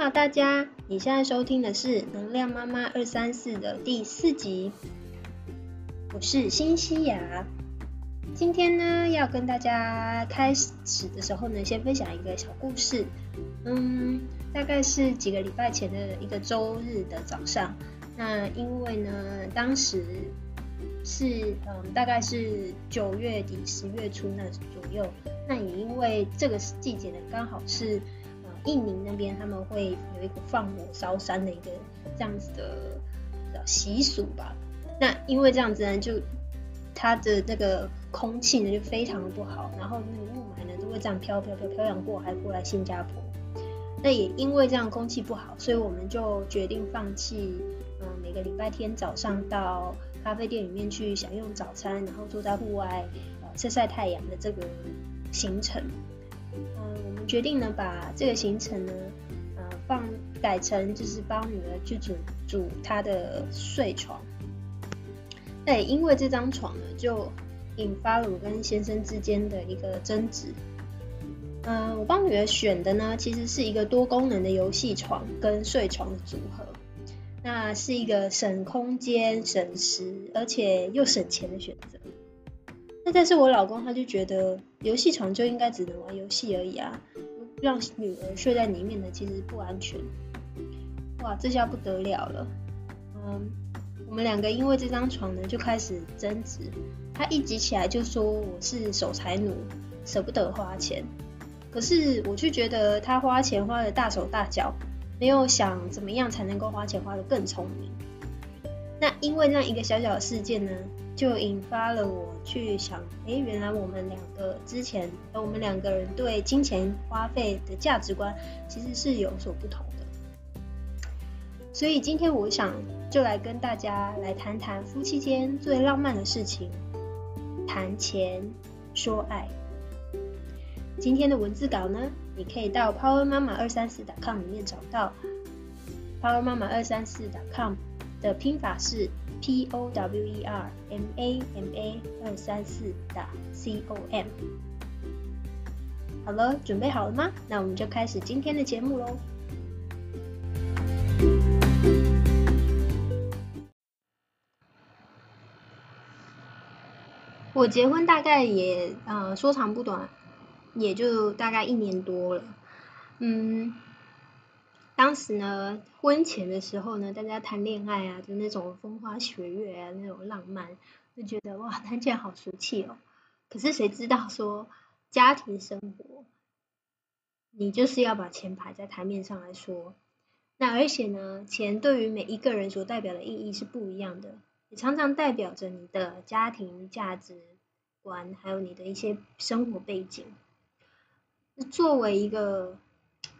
好，大家，你现在收听的是《能量妈妈二三四》的第四集，我是新西亚。今天呢，要跟大家开始的时候呢，先分享一个小故事。嗯，大概是几个礼拜前的一个周日的早上。那因为呢，当时是嗯，大概是九月底十月初那左右。那也因为这个季节呢，刚好是。印尼那边他们会有一个放火烧山的一个这样子的习俗吧。那因为这样子呢，就它的那个空气呢就非常的不好，然后那个雾霾呢都会这样飘飘飘飘扬过海过来新加坡。那也因为这样空气不好，所以我们就决定放弃嗯每个礼拜天早上到咖啡店里面去享用早餐，然后坐在户外呃晒晒太阳的这个行程。嗯，我们决定呢，把这个行程呢，呃，放改成就是帮女儿去煮煮她的睡床。对，因为这张床呢，就引发了我跟先生之间的一个争执。嗯，我帮女儿选的呢，其实是一个多功能的游戏床跟睡床的组合。那是一个省空间、省时，而且又省钱的选择。但是我老公他就觉得游戏床就应该只能玩游戏而已啊，让女儿睡在里面呢其实不安全。哇，这下不得了了。嗯，我们两个因为这张床呢就开始争执，他一急起来就说我是守财奴，舍不得花钱。可是我却觉得他花钱花的大手大脚，没有想怎么样才能够花钱花的更聪明。那因为那一个小小的事件呢？就引发了我去想，哎，原来我们两个之前，我们两个人对金钱花费的价值观其实是有所不同的。所以今天我想就来跟大家来谈谈夫妻间最浪漫的事情，谈钱说爱。今天的文字稿呢，你可以到 Power 妈妈二三四 .com 里面找到，Power 妈妈二三四 .com 的拼法是。P o w e r m a m a 二三四打 c o m，好了，准备好了吗？那我们就开始今天的节目喽。我结婚大概也呃说长不短，也就大概一年多了，嗯。当时呢，婚前的时候呢，大家谈恋爱啊，就那种风花雪月啊，那种浪漫，就觉得哇，谈起来好俗气哦。可是谁知道说，家庭生活，你就是要把钱摆在台面上来说。那而且呢，钱对于每一个人所代表的意义是不一样的，也常常代表着你的家庭价值观，还有你的一些生活背景。作为一个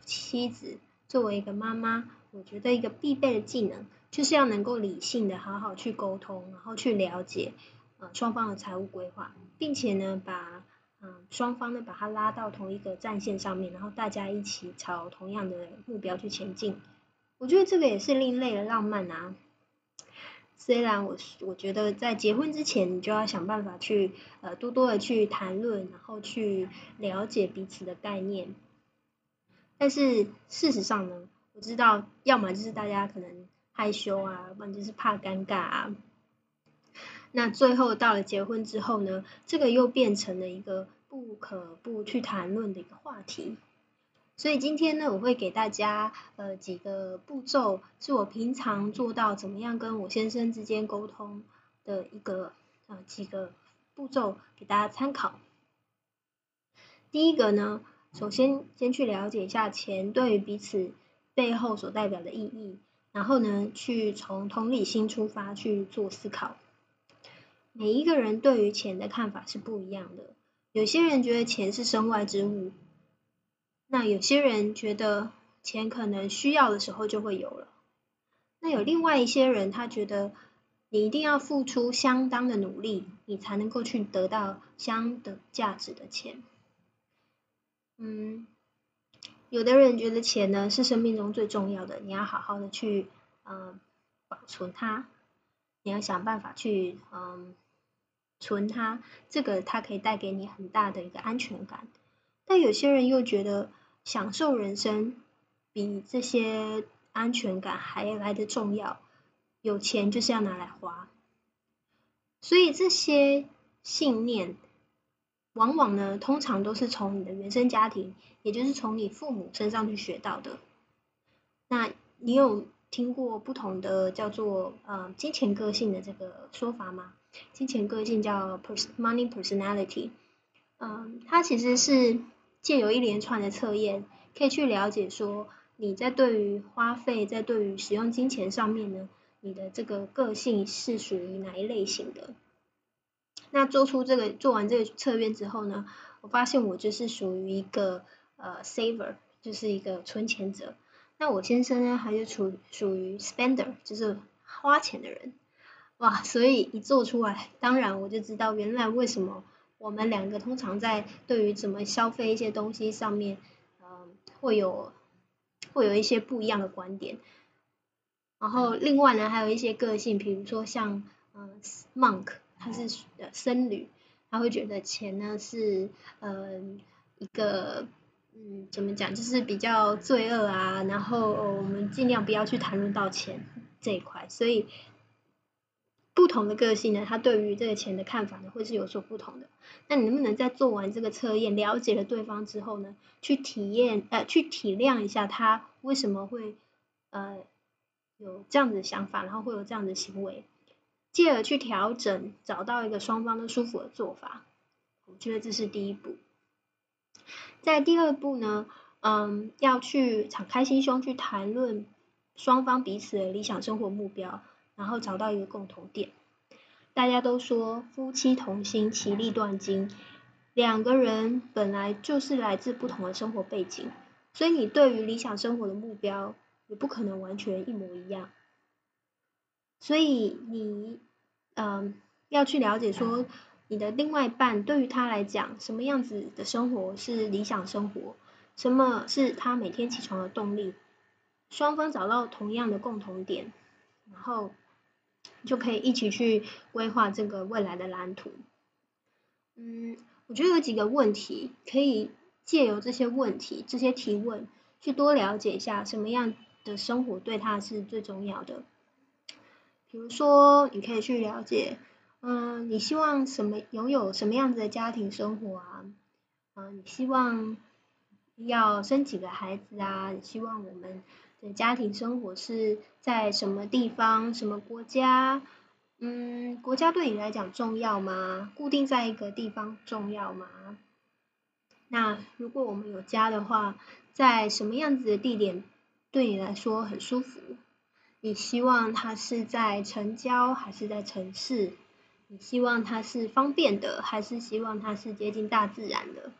妻子。作为一个妈妈，我觉得一个必备的技能，就是要能够理性的好好去沟通，然后去了解呃双方的财务规划，并且呢把嗯双方呢把它拉到同一个战线上面，然后大家一起朝同样的目标去前进。我觉得这个也是另类的浪漫啊。虽然我我觉得在结婚之前，你就要想办法去呃多多的去谈论，然后去了解彼此的概念。但是事实上呢，我知道，要么就是大家可能害羞啊，不然就是怕尴尬啊。那最后到了结婚之后呢，这个又变成了一个不可不去谈论的一个话题。所以今天呢，我会给大家呃几个步骤，是我平常做到怎么样跟我先生之间沟通的一个呃几个步骤，给大家参考。第一个呢。首先，先去了解一下钱对于彼此背后所代表的意义，然后呢，去从同理心出发去做思考。每一个人对于钱的看法是不一样的，有些人觉得钱是身外之物，那有些人觉得钱可能需要的时候就会有了，那有另外一些人他觉得你一定要付出相当的努力，你才能够去得到相等价值的钱。嗯，有的人觉得钱呢是生命中最重要的，你要好好的去嗯保存它，你要想办法去嗯存它，这个它可以带给你很大的一个安全感。但有些人又觉得享受人生比这些安全感还来的重要。有钱就是要拿来花，所以这些信念，往往呢，通常都是从你的原生家庭，也就是从你父母身上去学到的。那你有听过不同的叫做呃金钱个性的这个说法吗？金钱个性叫 money personality，嗯，它其实是借由一连串的测验，可以去了解说你在对于花费，在对于使用金钱上面呢，你的这个个性是属于哪一类型的？那做出这个做完这个测验之后呢，我发现我就是属于一个呃 saver，就是一个存钱者。那我先生呢，还是属属于 spender，就是花钱的人。哇，所以一做出来，当然我就知道原来为什么我们两个通常在对于怎么消费一些东西上面，嗯，会有会有一些不一样的观点。然后另外呢，还有一些个性，比如说像嗯 monk，他是僧侣，他会觉得钱呢是嗯一个嗯怎么讲，就是比较罪恶啊，然后我们尽量不要去谈论到钱这一块，所以。不同的个性呢，他对于这个钱的看法呢，会是有所不同的。那你能不能在做完这个测验，了解了对方之后呢，去体验呃，去体谅一下他为什么会呃有这样子的想法，然后会有这样的行为，继而去调整，找到一个双方都舒服的做法。我觉得这是第一步。在第二步呢，嗯，要去敞开心胸去谈论双方彼此的理想生活目标。然后找到一个共同点，大家都说夫妻同心，其利断金。两个人本来就是来自不同的生活背景，所以你对于理想生活的目标也不可能完全一模一样。所以你嗯要去了解说，你的另外一半对于他来讲，什么样子的生活是理想生活，什么是他每天起床的动力，双方找到同样的共同点，然后。就可以一起去规划这个未来的蓝图。嗯，我觉得有几个问题可以借由这些问题、这些提问，去多了解一下什么样的生活对他是最重要的。比如说，你可以去了解，嗯，你希望什么拥有什么样子的家庭生活啊？嗯，你希望要生几个孩子啊？你希望我们？的家庭生活是在什么地方、什么国家？嗯，国家对你来讲重要吗？固定在一个地方重要吗？那如果我们有家的话，在什么样子的地点对你来说很舒服？你希望它是在城郊还是在城市？你希望它是方便的，还是希望它是接近大自然的？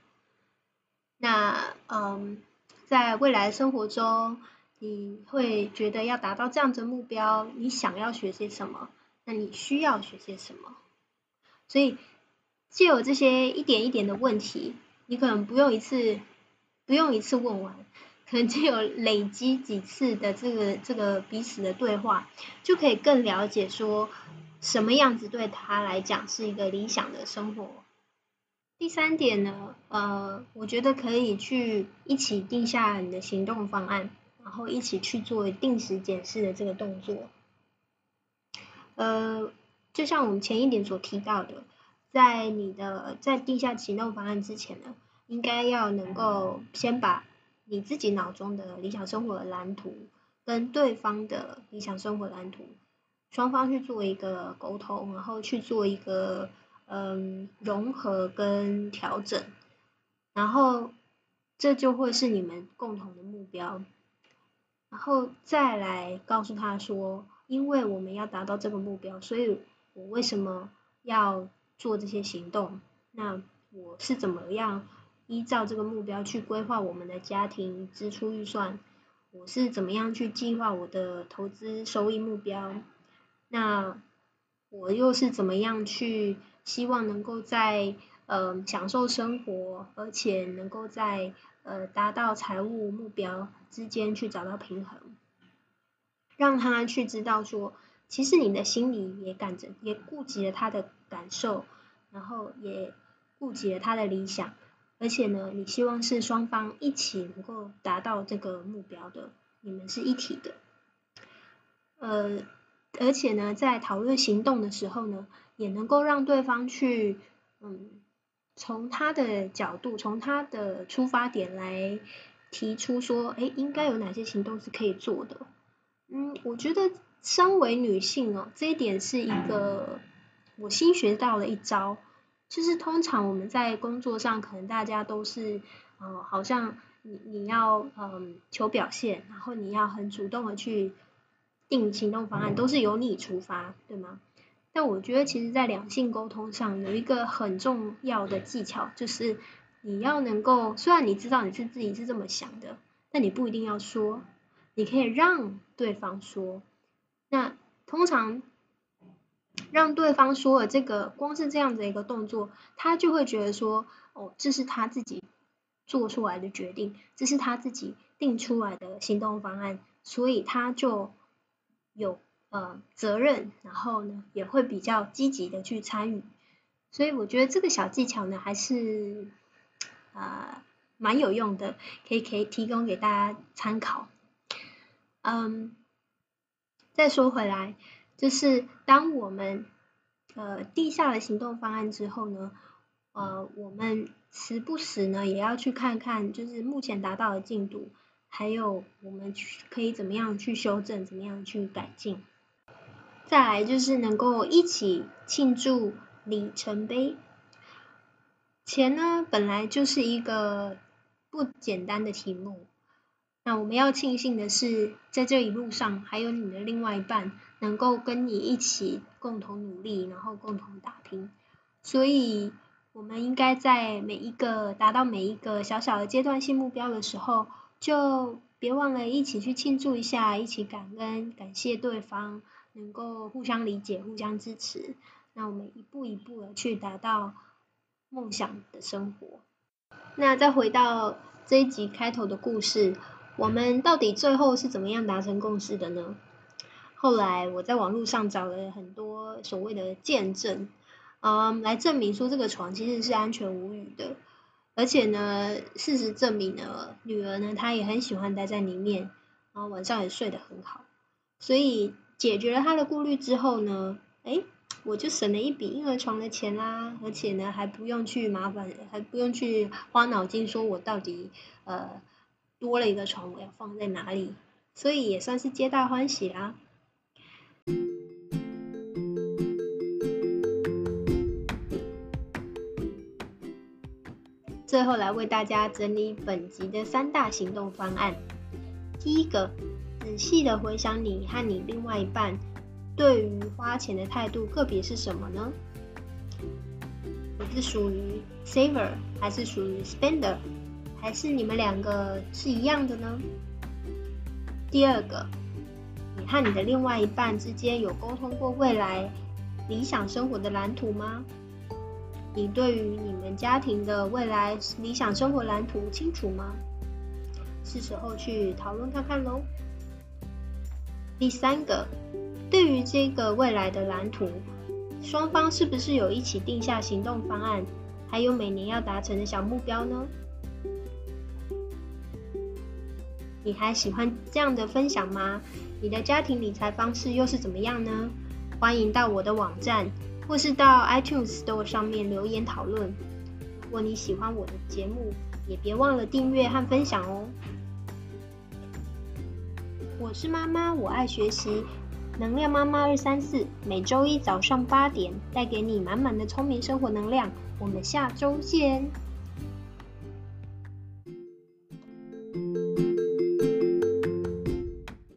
那嗯，在未来生活中。你会觉得要达到这样的目标，你想要学些什么？那你需要学些什么？所以，就有这些一点一点的问题，你可能不用一次，不用一次问完，可能就有累积几次的这个这个彼此的对话，就可以更了解说什么样子对他来讲是一个理想的生活。第三点呢，呃，我觉得可以去一起定下你的行动方案。然后一起去做定时检视的这个动作，呃，就像我们前一点所提到的，在你的在定下行动方案之前呢，应该要能够先把你自己脑中的理想生活的蓝图跟对方的理想生活蓝图，双方去做一个沟通，然后去做一个嗯融合跟调整，然后这就会是你们共同的目标。然后再来告诉他说，因为我们要达到这个目标，所以我为什么要做这些行动？那我是怎么样依照这个目标去规划我们的家庭支出预算？我是怎么样去计划我的投资收益目标？那我又是怎么样去希望能够在呃享受生活，而且能够在呃，达到财务目标之间去找到平衡，让他去知道说，其实你的心里也感着，也顾及了他的感受，然后也顾及了他的理想，而且呢，你希望是双方一起能够达到这个目标的，你们是一体的。呃，而且呢，在讨论行动的时候呢，也能够让对方去，嗯，从他的角度，从他的出发点来提出说，哎，应该有哪些行动是可以做的。嗯，我觉得身为女性哦，这一点是一个我新学到了一招。就是通常我们在工作上，可能大家都是，呃，好像你你要嗯求表现，然后你要很主动的去定行动方案，都是由你出发，对吗？但我觉得其实，在两性沟通上有一个很重要的技巧，就是你要能够，虽然你知道你是自己是这么想的，但你不一定要说，你可以让对方说。那通常。让对方说了这个，光是这样的一个动作，他就会觉得说，哦，这是他自己做出来的决定，这是他自己定出来的行动方案，所以他就有呃责任，然后呢也会比较积极的去参与。所以我觉得这个小技巧呢，还是啊蛮有用的，可以可以提供给大家参考。嗯，再说回来。就是当我们呃定下了行动方案之后呢，呃，我们时不时呢也要去看看，就是目前达到的进度，还有我们去可以怎么样去修正，怎么样去改进。再来就是能够一起庆祝里程碑。钱呢本来就是一个不简单的题目。那我们要庆幸的是，在这一路上还有你的另外一半，能够跟你一起共同努力，然后共同打拼。所以，我们应该在每一个达到每一个小小的阶段性目标的时候，就别忘了一起去庆祝一下，一起感恩，感谢对方能够互相理解、互相支持。那我们一步一步的去达到梦想的生活。那再回到这一集开头的故事。我们到底最后是怎么样达成共识的呢？后来我在网络上找了很多所谓的见证，嗯，来证明说这个床其实是安全无虞的，而且呢，事实证明呢，女儿呢她也很喜欢待在里面，然后晚上也睡得很好，所以解决了她的顾虑之后呢，哎，我就省了一笔婴儿床的钱啦，而且呢还不用去麻烦，还不用去花脑筋说我到底呃。多了一个床，我要放在哪里？所以也算是皆大欢喜啦。最后来为大家整理本集的三大行动方案。第一个，仔细的回想你和你另外一半对于花钱的态度个别是什么呢？你是属于 saver 还是属于 spender？还是你们两个是一样的呢？第二个，你和你的另外一半之间有沟通过未来理想生活的蓝图吗？你对于你们家庭的未来理想生活蓝图清楚吗？是时候去讨论看看喽。第三个，对于这个未来的蓝图，双方是不是有一起定下行动方案，还有每年要达成的小目标呢？你还喜欢这样的分享吗？你的家庭理财方式又是怎么样呢？欢迎到我的网站或是到 iTunes Store 上面留言讨论。如果你喜欢我的节目，也别忘了订阅和分享哦。我是妈妈，我爱学习，能量妈妈二三四，每周一早上八点带给你满满的聪明生活能量。我们下周见。